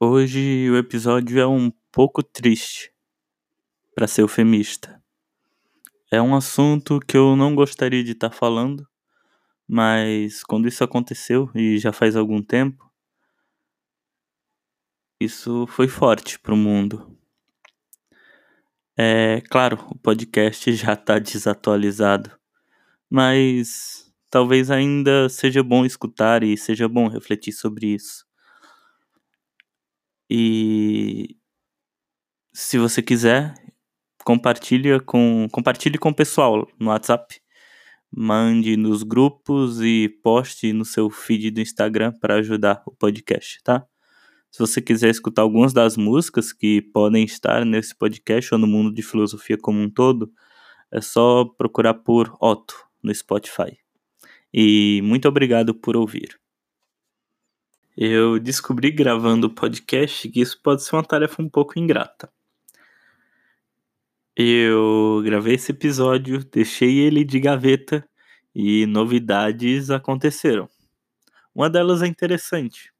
Hoje o episódio é um pouco triste, para ser eufemista. É um assunto que eu não gostaria de estar tá falando, mas quando isso aconteceu e já faz algum tempo, isso foi forte para o mundo. É claro, o podcast já está desatualizado, mas talvez ainda seja bom escutar e seja bom refletir sobre isso. E se você quiser, compartilha com compartilhe com o pessoal no WhatsApp. Mande nos grupos e poste no seu feed do Instagram para ajudar o podcast, tá? Se você quiser escutar algumas das músicas que podem estar nesse podcast ou no mundo de filosofia como um todo, é só procurar por Otto no Spotify. E muito obrigado por ouvir. Eu descobri gravando o podcast que isso pode ser uma tarefa um pouco ingrata. Eu gravei esse episódio, deixei ele de gaveta e novidades aconteceram. Uma delas é interessante.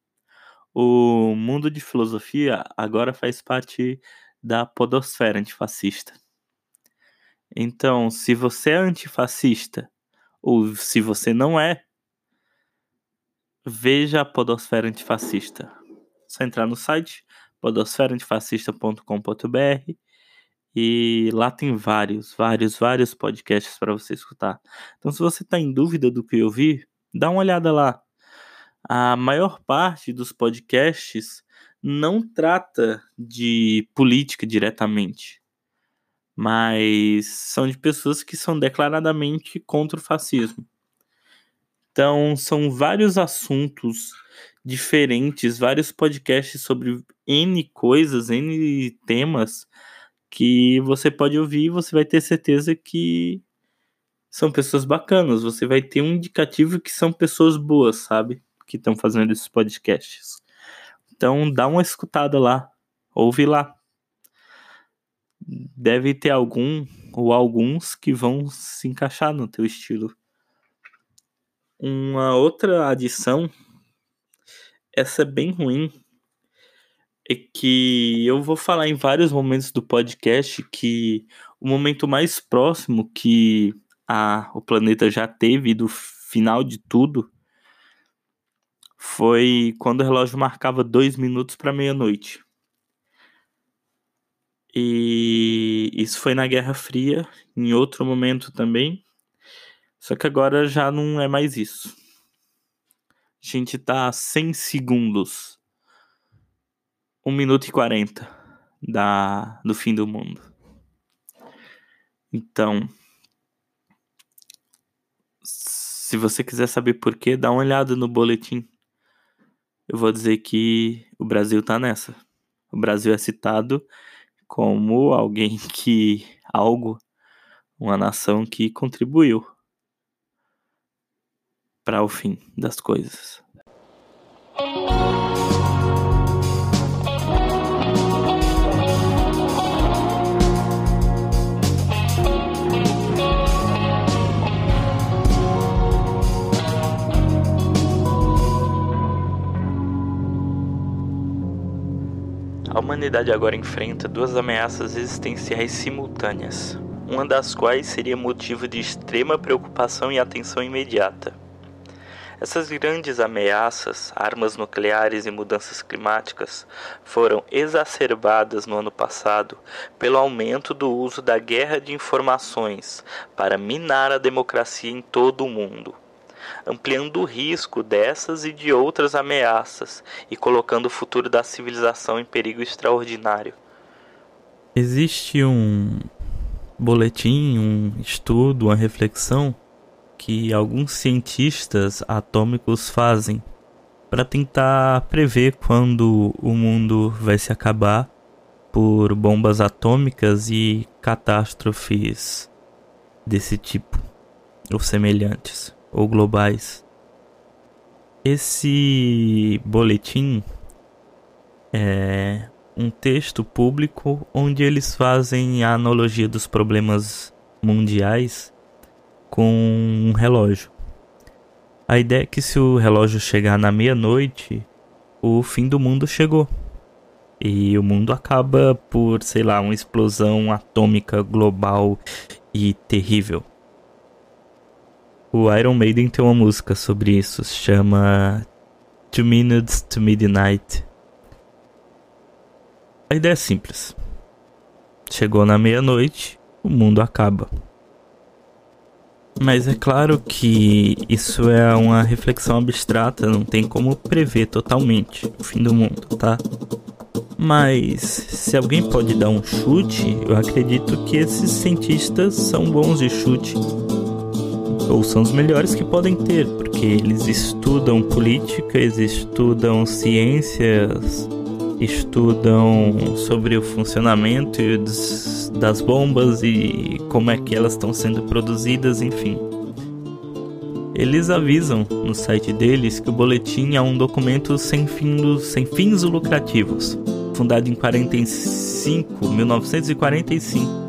O mundo de filosofia agora faz parte da podosfera antifascista. Então, se você é antifascista ou se você não é, veja a Podosfera Antifascista. Só entrar no site podosferaantifascista.com.br e lá tem vários, vários, vários podcasts para você escutar. Então, se você está em dúvida do que ouvir, dá uma olhada lá. A maior parte dos podcasts não trata de política diretamente, mas são de pessoas que são declaradamente contra o fascismo. Então, são vários assuntos diferentes, vários podcasts sobre N coisas, N temas que você pode ouvir e você vai ter certeza que são pessoas bacanas. Você vai ter um indicativo que são pessoas boas, sabe? Que estão fazendo esses podcasts. Então, dá uma escutada lá, ouve lá. Deve ter algum ou alguns que vão se encaixar no teu estilo. Uma outra adição, essa é bem ruim, é que eu vou falar em vários momentos do podcast que o momento mais próximo que a, o planeta já teve do final de tudo foi quando o relógio marcava dois minutos para meia-noite. E isso foi na Guerra Fria, em outro momento também. Só que agora já não é mais isso. A gente tá a 100 segundos. 1 minuto e 40 da, do fim do mundo. Então, se você quiser saber por quê, dá uma olhada no boletim. Eu vou dizer que o Brasil tá nessa. O Brasil é citado como alguém que algo, uma nação que contribuiu para o fim das coisas. A humanidade agora enfrenta duas ameaças existenciais simultâneas, uma das quais seria motivo de extrema preocupação e atenção imediata. Essas grandes ameaças, armas nucleares e mudanças climáticas, foram exacerbadas no ano passado pelo aumento do uso da guerra de informações para minar a democracia em todo o mundo, ampliando o risco dessas e de outras ameaças e colocando o futuro da civilização em perigo extraordinário. Existe um boletim, um estudo, uma reflexão que alguns cientistas atômicos fazem para tentar prever quando o mundo vai se acabar por bombas atômicas e catástrofes desse tipo, ou semelhantes, ou globais. Esse boletim é um texto público onde eles fazem a analogia dos problemas mundiais com um relógio. A ideia é que se o relógio chegar na meia-noite, o fim do mundo chegou. e o mundo acaba por, sei lá, uma explosão atômica global e terrível. O Iron Maiden tem uma música sobre isso, se chama Two Minutes to Midnight. A ideia é simples. Chegou na meia-noite, o mundo acaba. Mas é claro que isso é uma reflexão abstrata, não tem como prever totalmente o fim do mundo, tá? Mas se alguém pode dar um chute, eu acredito que esses cientistas são bons de chute. Ou são os melhores que podem ter, porque eles estudam política, eles estudam ciências, estudam sobre o funcionamento das bombas e como é que elas estão sendo produzidas, enfim. Eles avisam no site deles que o boletim é um documento sem, fins, sem fins lucrativos, fundado em 45, 1945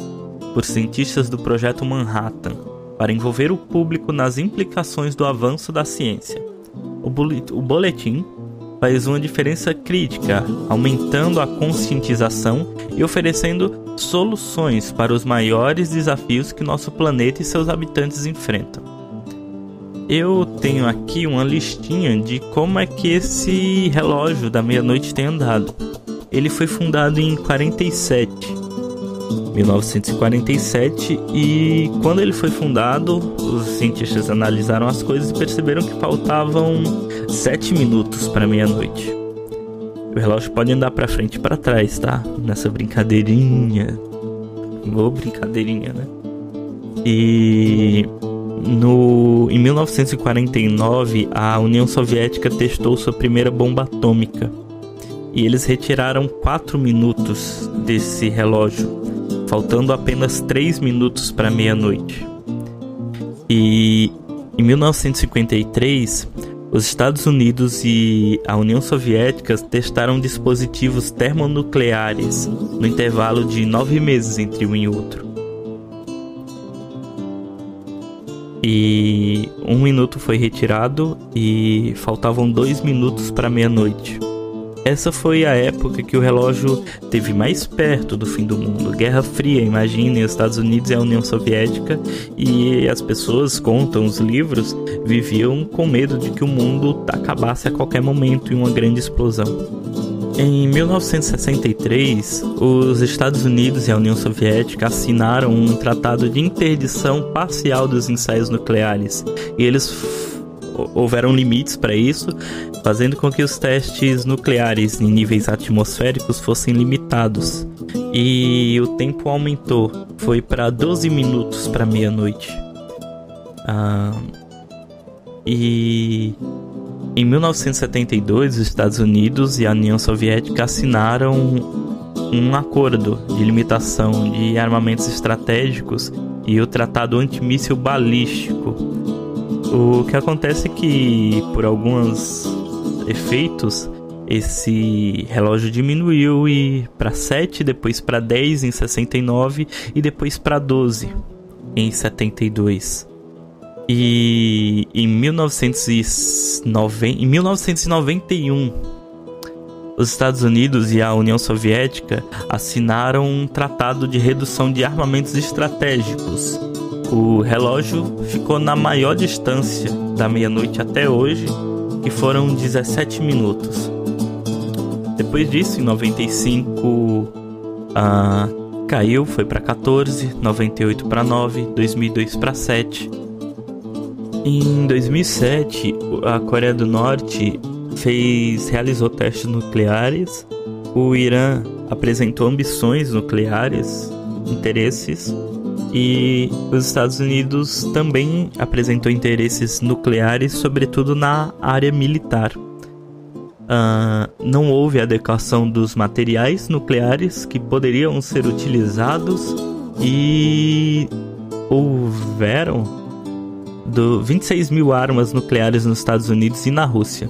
por cientistas do projeto Manhattan, para envolver o público nas implicações do avanço da ciência. O boletim faz uma diferença crítica, aumentando a conscientização e oferecendo soluções para os maiores desafios que nosso planeta e seus habitantes enfrentam. Eu tenho aqui uma listinha de como é que esse relógio da meia-noite tem andado. Ele foi fundado em 47, 1947, e quando ele foi fundado, os cientistas analisaram as coisas e perceberam que faltavam 7 minutos para meia-noite. O relógio pode andar para frente e para trás, tá? Nessa brincadeirinha. Boa brincadeirinha, né? E no, em 1949, a União Soviética testou sua primeira bomba atômica. E eles retiraram 4 minutos desse relógio, faltando apenas 3 minutos para meia-noite. E em 1953, os Estados Unidos e a União Soviética testaram dispositivos termonucleares no intervalo de nove meses entre um e outro. E um minuto foi retirado e faltavam dois minutos para meia-noite. Essa foi a época que o relógio teve mais perto do fim do mundo. Guerra Fria, imagine, os Estados Unidos e a União Soviética, e as pessoas contam, os livros, viviam com medo de que o mundo acabasse a qualquer momento em uma grande explosão. Em 1963, os Estados Unidos e a União Soviética assinaram um tratado de interdição parcial dos ensaios nucleares, e eles houveram limites para isso, fazendo com que os testes nucleares em níveis atmosféricos fossem limitados. E o tempo aumentou, foi para 12 minutos para meia-noite. Ah, e em 1972, os Estados Unidos e a União Soviética assinaram um acordo de limitação de armamentos estratégicos e o Tratado Antimíssil Balístico, o que acontece é que, por alguns efeitos, esse relógio diminuiu e para 7, depois para 10 em 69 e depois para 12 em 72. E em, 1990, em 1991, os Estados Unidos e a União Soviética assinaram um tratado de redução de armamentos estratégicos o relógio ficou na maior distância da meia-noite até hoje, que foram 17 minutos. Depois disso, em 95, ah, caiu, foi para 14, 98 para 9, 2002 para 7. Em 2007, a Coreia do Norte fez, realizou testes nucleares. O Irã apresentou ambições nucleares, interesses e os Estados Unidos também apresentou interesses nucleares, sobretudo na área militar. Uh, não houve adequação dos materiais nucleares que poderiam ser utilizados e houveram do 26 mil armas nucleares nos Estados Unidos e na Rússia.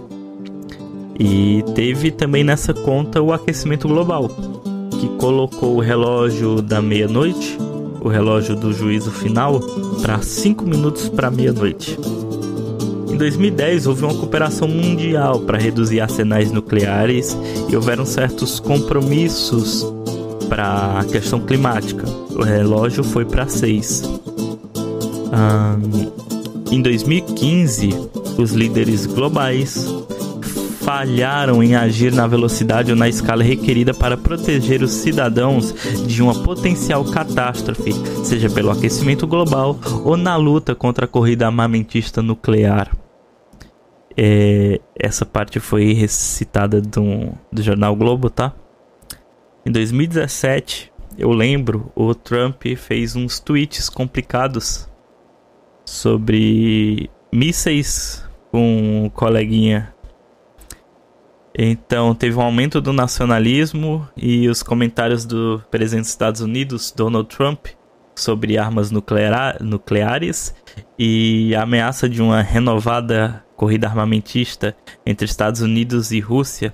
E teve também nessa conta o aquecimento global, que colocou o relógio da meia-noite o relógio do juízo final para 5 minutos para meia-noite. Em 2010 houve uma cooperação mundial para reduzir arsenais nucleares e houveram certos compromissos para a questão climática. O relógio foi para 6. Um, em 2015, os líderes globais falharam em agir na velocidade ou na escala requerida para proteger os cidadãos de uma potencial catástrofe, seja pelo aquecimento global ou na luta contra a corrida armamentista nuclear. É, essa parte foi recitada do, do jornal Globo, tá? Em 2017, eu lembro, o Trump fez uns tweets complicados sobre mísseis com um coleguinha então teve um aumento do nacionalismo e os comentários do presidente dos Estados Unidos, Donald Trump, sobre armas nuclear, nucleares e a ameaça de uma renovada corrida armamentista entre Estados Unidos e Rússia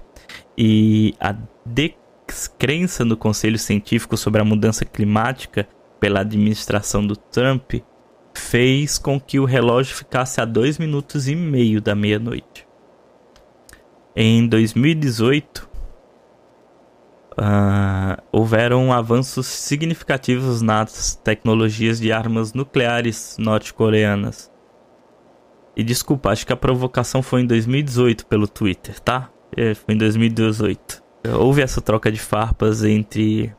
e a descrença no Conselho Científico sobre a mudança climática pela administração do Trump fez com que o relógio ficasse a dois minutos e meio da meia-noite. Em 2018, uh, ah, houveram avanços significativos nas tecnologias de armas nucleares norte-coreanas. E desculpa, acho que a provocação foi em 2018 pelo Twitter, tá? É, foi em 2018. Houve essa troca de farpas entre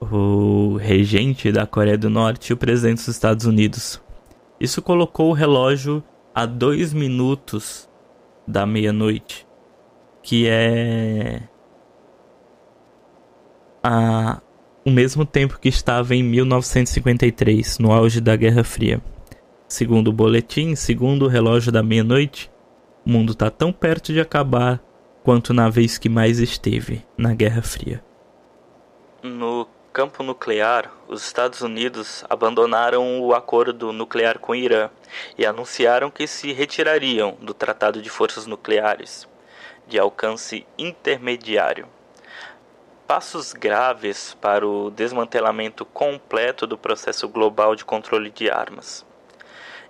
o regente da Coreia do Norte e o presidente dos Estados Unidos. Isso colocou o relógio a dois minutos da meia-noite, que é a o mesmo tempo que estava em 1953, no auge da Guerra Fria. Segundo o boletim, segundo o relógio da meia-noite, o mundo está tão perto de acabar quanto na vez que mais esteve, na Guerra Fria. No campo nuclear, os Estados Unidos abandonaram o acordo nuclear com o Irã e anunciaram que se retirariam do Tratado de Forças Nucleares de alcance intermediário. Passos graves para o desmantelamento completo do processo global de controle de armas.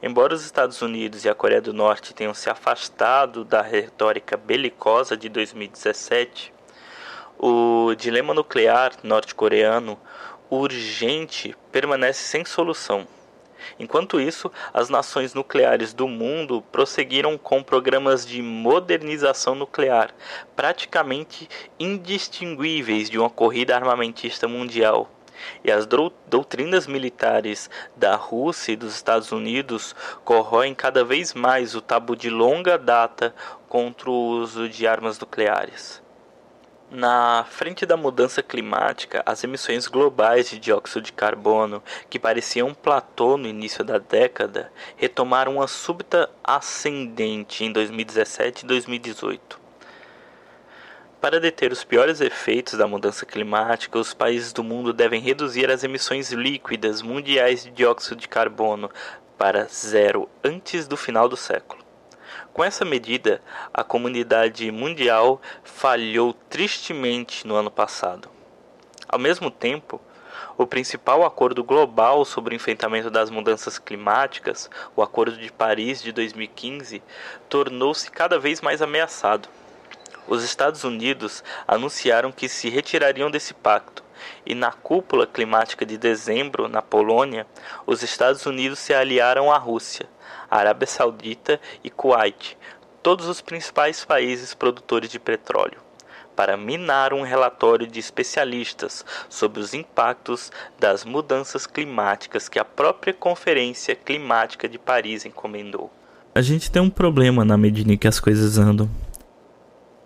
Embora os Estados Unidos e a Coreia do Norte tenham se afastado da retórica belicosa de 2017, o dilema nuclear norte-coreano urgente permanece sem solução. Enquanto isso, as nações nucleares do mundo prosseguiram com programas de modernização nuclear, praticamente indistinguíveis de uma corrida armamentista mundial. E as doutrinas militares da Rússia e dos Estados Unidos corroem cada vez mais o tabu de longa data contra o uso de armas nucleares. Na frente da mudança climática, as emissões globais de dióxido de carbono, que pareciam um platô no início da década, retomaram uma súbita ascendente em 2017 e 2018. Para deter os piores efeitos da mudança climática, os países do mundo devem reduzir as emissões líquidas mundiais de dióxido de carbono para zero antes do final do século. Com essa medida, a comunidade mundial falhou tristemente no ano passado. Ao mesmo tempo, o principal acordo global sobre o enfrentamento das mudanças climáticas, o Acordo de Paris de 2015, tornou-se cada vez mais ameaçado. Os Estados Unidos anunciaram que se retirariam desse pacto, e na cúpula climática de dezembro, na Polônia, os Estados Unidos se aliaram à Rússia, Arábia Saudita e Kuwait, todos os principais países produtores de petróleo, para minar um relatório de especialistas sobre os impactos das mudanças climáticas que a própria Conferência Climática de Paris encomendou. A gente tem um problema na medida em que as coisas andam.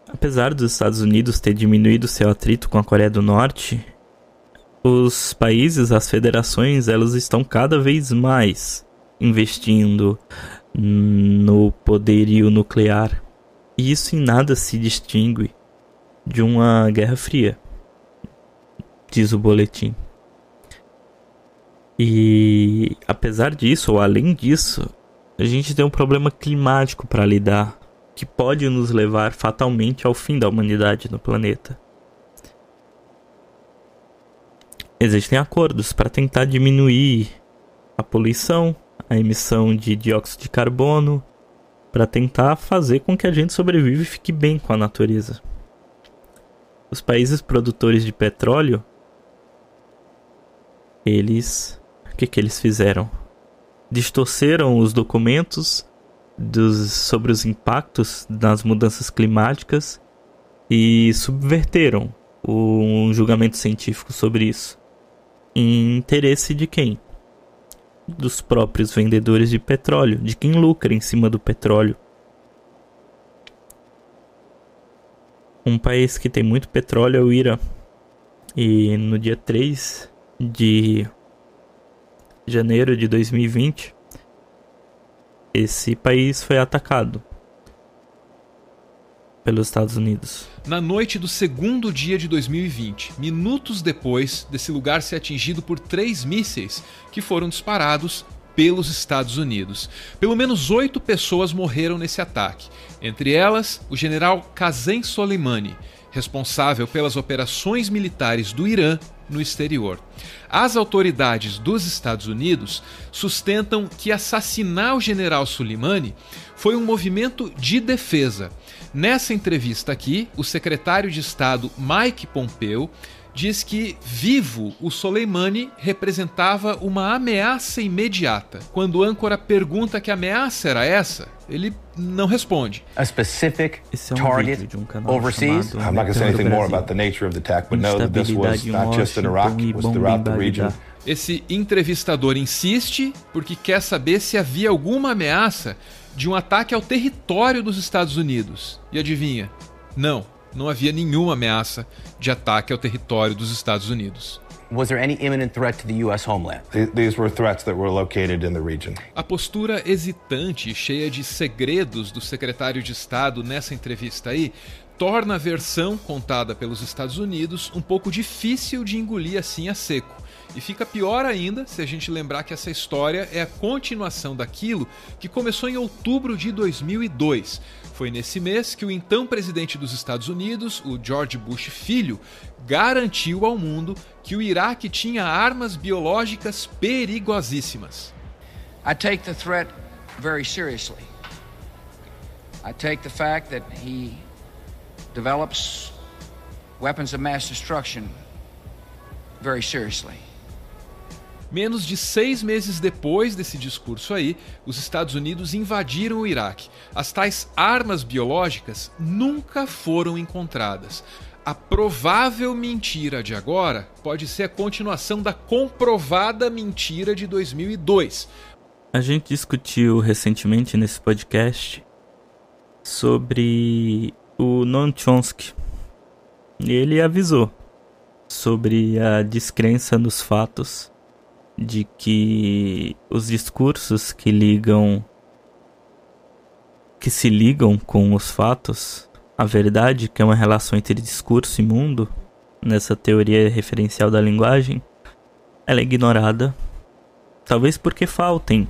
Apesar dos Estados Unidos ter diminuído seu atrito com a Coreia do Norte, os países, as federações, elas estão cada vez mais investindo no poderio nuclear. E isso em nada se distingue de uma guerra fria, diz o boletim. E apesar disso, ou além disso, a gente tem um problema climático para lidar que pode nos levar fatalmente ao fim da humanidade no planeta. Existem acordos para tentar diminuir a poluição, a emissão de dióxido de carbono para tentar fazer com que a gente sobreviva e fique bem com a natureza. Os países produtores de petróleo, eles, o que que eles fizeram? Distorceram os documentos dos, sobre os impactos das mudanças climáticas e subverteram um julgamento científico sobre isso. Em interesse de quem? Dos próprios vendedores de petróleo, de quem lucra em cima do petróleo. Um país que tem muito petróleo é o Irã. E no dia 3 de janeiro de 2020, esse país foi atacado pelos Estados Unidos. Na noite do segundo dia de 2020, minutos depois desse lugar ser atingido por três mísseis que foram disparados pelos Estados Unidos. Pelo menos oito pessoas morreram nesse ataque, entre elas o general Qasem Soleimani, responsável pelas operações militares do Irã no exterior. As autoridades dos Estados Unidos sustentam que assassinar o general Soleimani foi um movimento de defesa. Nessa entrevista aqui, o secretário de Estado Mike Pompeo diz que vivo o Soleimani representava uma ameaça imediata. Quando o âncora pergunta que ameaça era essa, ele não responde. A specific é um target de um overseas. I'm not going to say anything more about the nature of the attack, but know that this was not just in Iraq, it was throughout the region. Esse entrevistador insiste porque quer saber se havia alguma ameaça de um ataque ao território dos Estados Unidos. E adivinha? Não, não havia nenhuma ameaça de ataque ao território dos Estados Unidos. Was there any imminent threat to the US homeland? These were threats that were located in the region. A postura hesitante e cheia de segredos do secretário de Estado nessa entrevista aí torna a versão contada pelos Estados Unidos um pouco difícil de engolir assim a seco. E fica pior ainda se a gente lembrar que essa história é a continuação daquilo que começou em outubro de 2002. Foi nesse mês que o então presidente dos Estados Unidos, o George Bush filho, garantiu ao mundo que o Iraque tinha armas biológicas perigosíssimas. I take the threat very seriously. I take the fact that he develops weapons of mass destruction very seriously. Menos de seis meses depois desse discurso aí, os Estados Unidos invadiram o Iraque. As tais armas biológicas nunca foram encontradas. A provável mentira de agora pode ser a continuação da comprovada mentira de 2002. A gente discutiu recentemente nesse podcast sobre o Noam Chomsky. Ele avisou sobre a descrença nos fatos de que os discursos que ligam que se ligam com os fatos, a verdade, que é uma relação entre discurso e mundo, nessa teoria referencial da linguagem, ela é ignorada, talvez porque faltem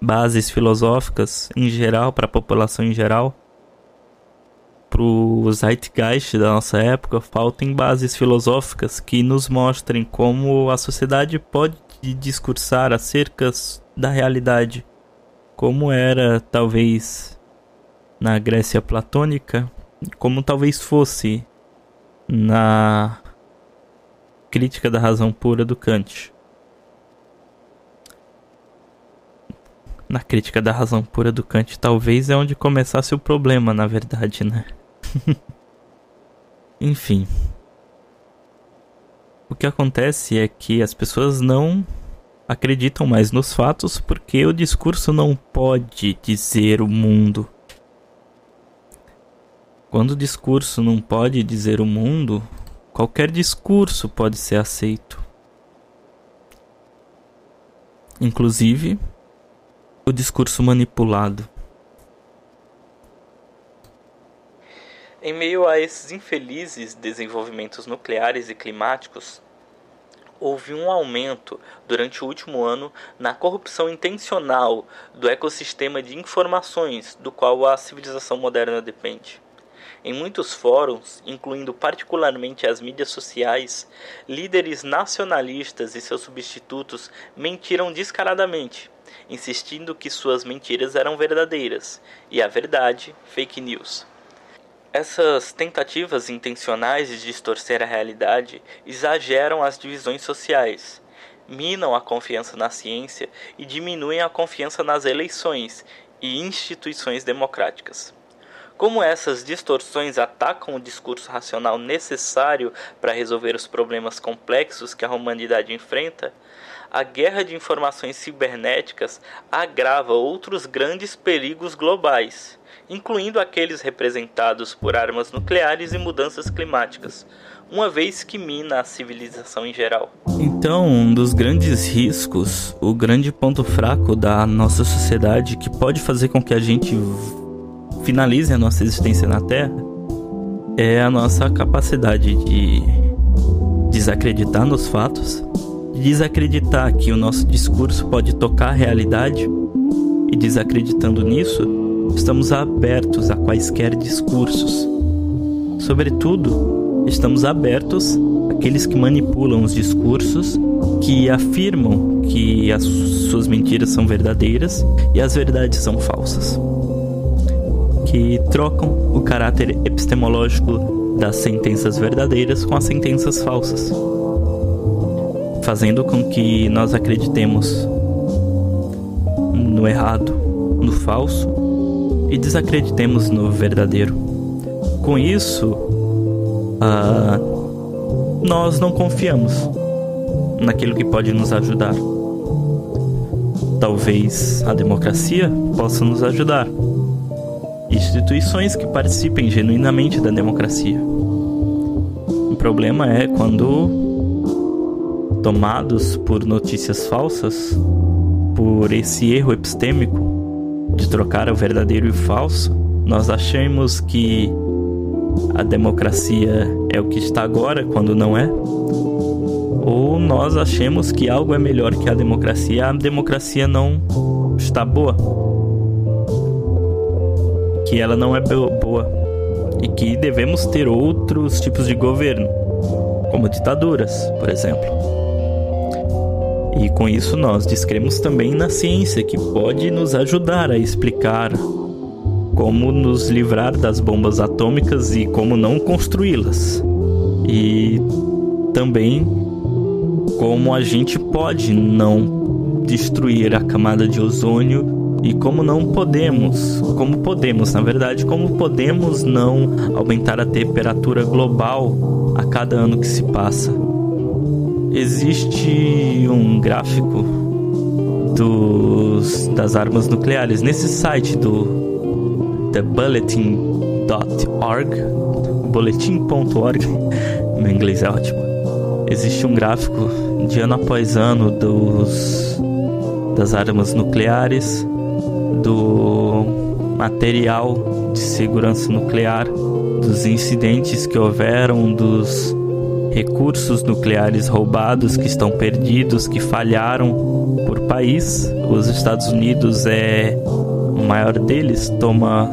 bases filosóficas em geral para a população em geral. Para o zeitgeist da nossa época, faltem bases filosóficas que nos mostrem como a sociedade pode de discursar acerca da realidade, como era talvez na Grécia platônica, como talvez fosse na crítica da razão pura do Kant. Na crítica da razão pura do Kant, talvez é onde começasse o problema, na verdade, né? Enfim. O que acontece é que as pessoas não acreditam mais nos fatos porque o discurso não pode dizer o mundo. Quando o discurso não pode dizer o mundo, qualquer discurso pode ser aceito. Inclusive, o discurso manipulado. Em meio a esses infelizes desenvolvimentos nucleares e climáticos, houve um aumento durante o último ano na corrupção intencional do ecossistema de informações do qual a civilização moderna depende. Em muitos fóruns, incluindo particularmente as mídias sociais, líderes nacionalistas e seus substitutos mentiram descaradamente, insistindo que suas mentiras eram verdadeiras e a verdade fake news. Essas tentativas intencionais de distorcer a realidade exageram as divisões sociais, minam a confiança na ciência e diminuem a confiança nas eleições e instituições democráticas. Como essas distorções atacam o discurso racional necessário para resolver os problemas complexos que a humanidade enfrenta, a guerra de informações cibernéticas agrava outros grandes perigos globais, incluindo aqueles representados por armas nucleares e mudanças climáticas, uma vez que mina a civilização em geral. Então, um dos grandes riscos, o grande ponto fraco da nossa sociedade que pode fazer com que a gente finalize a nossa existência na Terra é a nossa capacidade de desacreditar nos fatos, desacreditar que o nosso discurso pode tocar a realidade e desacreditando nisso, estamos abertos a quaisquer discursos. Sobretudo, estamos abertos àqueles que manipulam os discursos, que afirmam que as suas mentiras são verdadeiras e as verdades são falsas que trocam o caráter epistemológico das sentenças verdadeiras com as sentenças falsas, fazendo com que nós acreditemos no errado, no falso e desacreditemos no verdadeiro. Com isso, uh, nós não confiamos naquilo que pode nos ajudar. Talvez a democracia possa nos ajudar instituições que participem genuinamente da democracia. O problema é quando, tomados por notícias falsas, por esse erro epistêmico de trocar o verdadeiro e o falso, nós achamos que a democracia é o que está agora quando não é? Ou nós achamos que algo é melhor que a democracia, a democracia não está boa que ela não é boa e que devemos ter outros tipos de governo, como ditaduras, por exemplo. E com isso nós descremos também na ciência que pode nos ajudar a explicar como nos livrar das bombas atômicas e como não construí-las. E também como a gente pode não destruir a camada de ozônio e como não podemos, como podemos, na verdade, como podemos não aumentar a temperatura global a cada ano que se passa. Existe um gráfico dos, das armas nucleares nesse site do thebulletin.org, boletim.org, meu inglês é ótimo. Existe um gráfico de ano após ano dos das armas nucleares do material de segurança nuclear, dos incidentes que houveram, dos recursos nucleares roubados que estão perdidos, que falharam por país. Os Estados Unidos é o maior deles, toma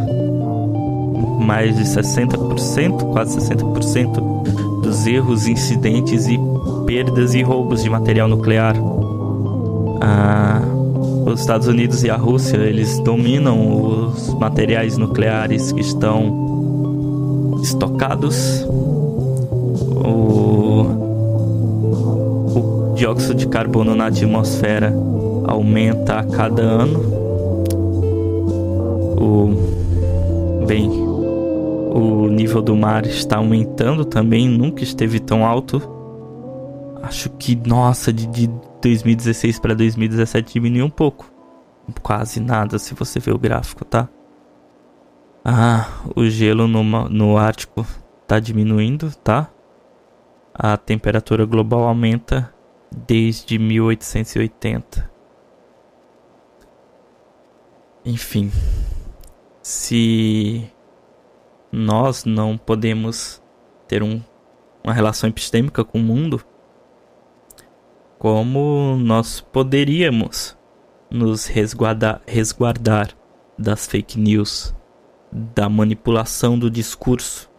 mais de 60%, quase 60% dos erros, incidentes e perdas e roubos de material nuclear. Ah, os Estados Unidos e a Rússia eles dominam os materiais nucleares que estão estocados. Dióxido de carbono na atmosfera aumenta a cada ano. O, bem, o nível do mar está aumentando também, nunca esteve tão alto. Acho que, nossa, de, de 2016 para 2017 diminuiu um pouco. Quase nada se você ver o gráfico, tá? Ah, o gelo no, no Ártico tá diminuindo, tá? A temperatura global aumenta desde 1880. Enfim, se nós não podemos ter um, uma relação epistêmica com o mundo, como nós poderíamos nos resguardar, resguardar das fake news, da manipulação do discurso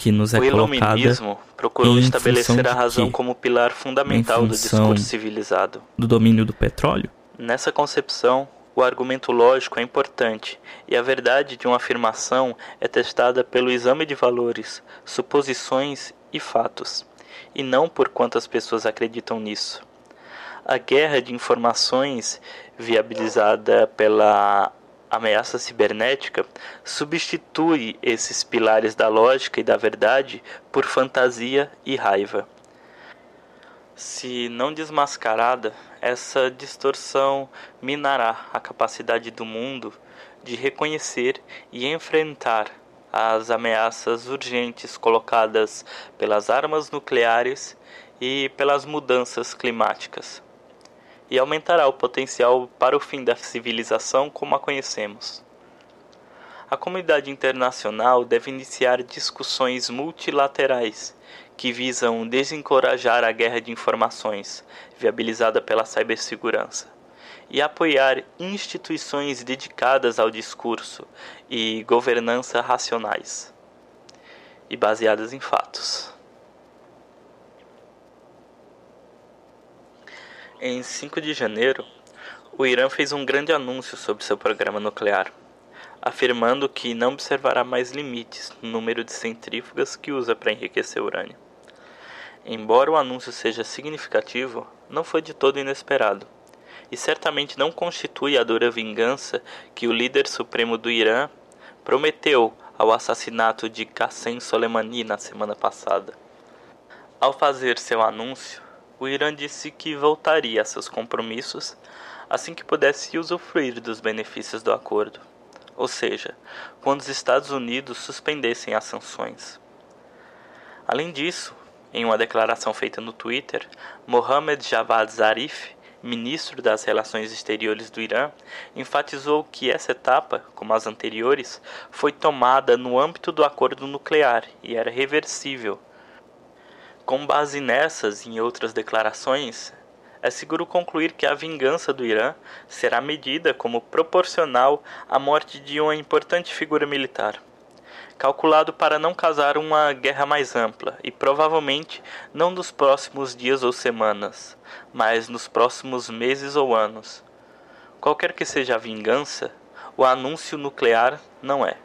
que nos é o colocada. iluminismo procurou estabelecer a razão como pilar fundamental do discurso civilizado. do domínio do petróleo? Nessa concepção, o argumento lógico é importante e a verdade de uma afirmação é testada pelo exame de valores, suposições e fatos, e não por quantas pessoas acreditam nisso. A guerra de informações, viabilizada pela ameaça cibernética, substitui esses pilares da lógica e da verdade por fantasia e raiva. Se não desmascarada, essa distorção minará a capacidade do mundo de reconhecer e enfrentar as ameaças urgentes colocadas pelas armas nucleares e pelas mudanças climáticas, e aumentará o potencial para o fim da civilização como a conhecemos. A comunidade internacional deve iniciar discussões multilaterais que visam desencorajar a guerra de informações viabilizada pela cibersegurança e apoiar instituições dedicadas ao discurso e governança racionais e baseadas em fatos. Em 5 de janeiro, o Irã fez um grande anúncio sobre seu programa nuclear, afirmando que não observará mais limites no número de centrífugas que usa para enriquecer urânio. Embora o anúncio seja significativo, não foi de todo inesperado, e certamente não constitui a dura vingança que o líder supremo do Irã prometeu ao assassinato de Qassem Soleimani na semana passada. Ao fazer seu anúncio, o Irã disse que voltaria a seus compromissos assim que pudesse usufruir dos benefícios do acordo, ou seja, quando os Estados Unidos suspendessem as sanções. Além disso, em uma declaração feita no Twitter, Mohammad Javad Zarif, ministro das Relações Exteriores do Irã, enfatizou que essa etapa, como as anteriores, foi tomada no âmbito do acordo nuclear e era reversível. Com base nessas e em outras declarações, é seguro concluir que a vingança do Irã será medida como proporcional à morte de uma importante figura militar, calculado para não causar uma guerra mais ampla e provavelmente não nos próximos dias ou semanas, mas nos próximos meses ou anos. Qualquer que seja a vingança, o anúncio nuclear não é.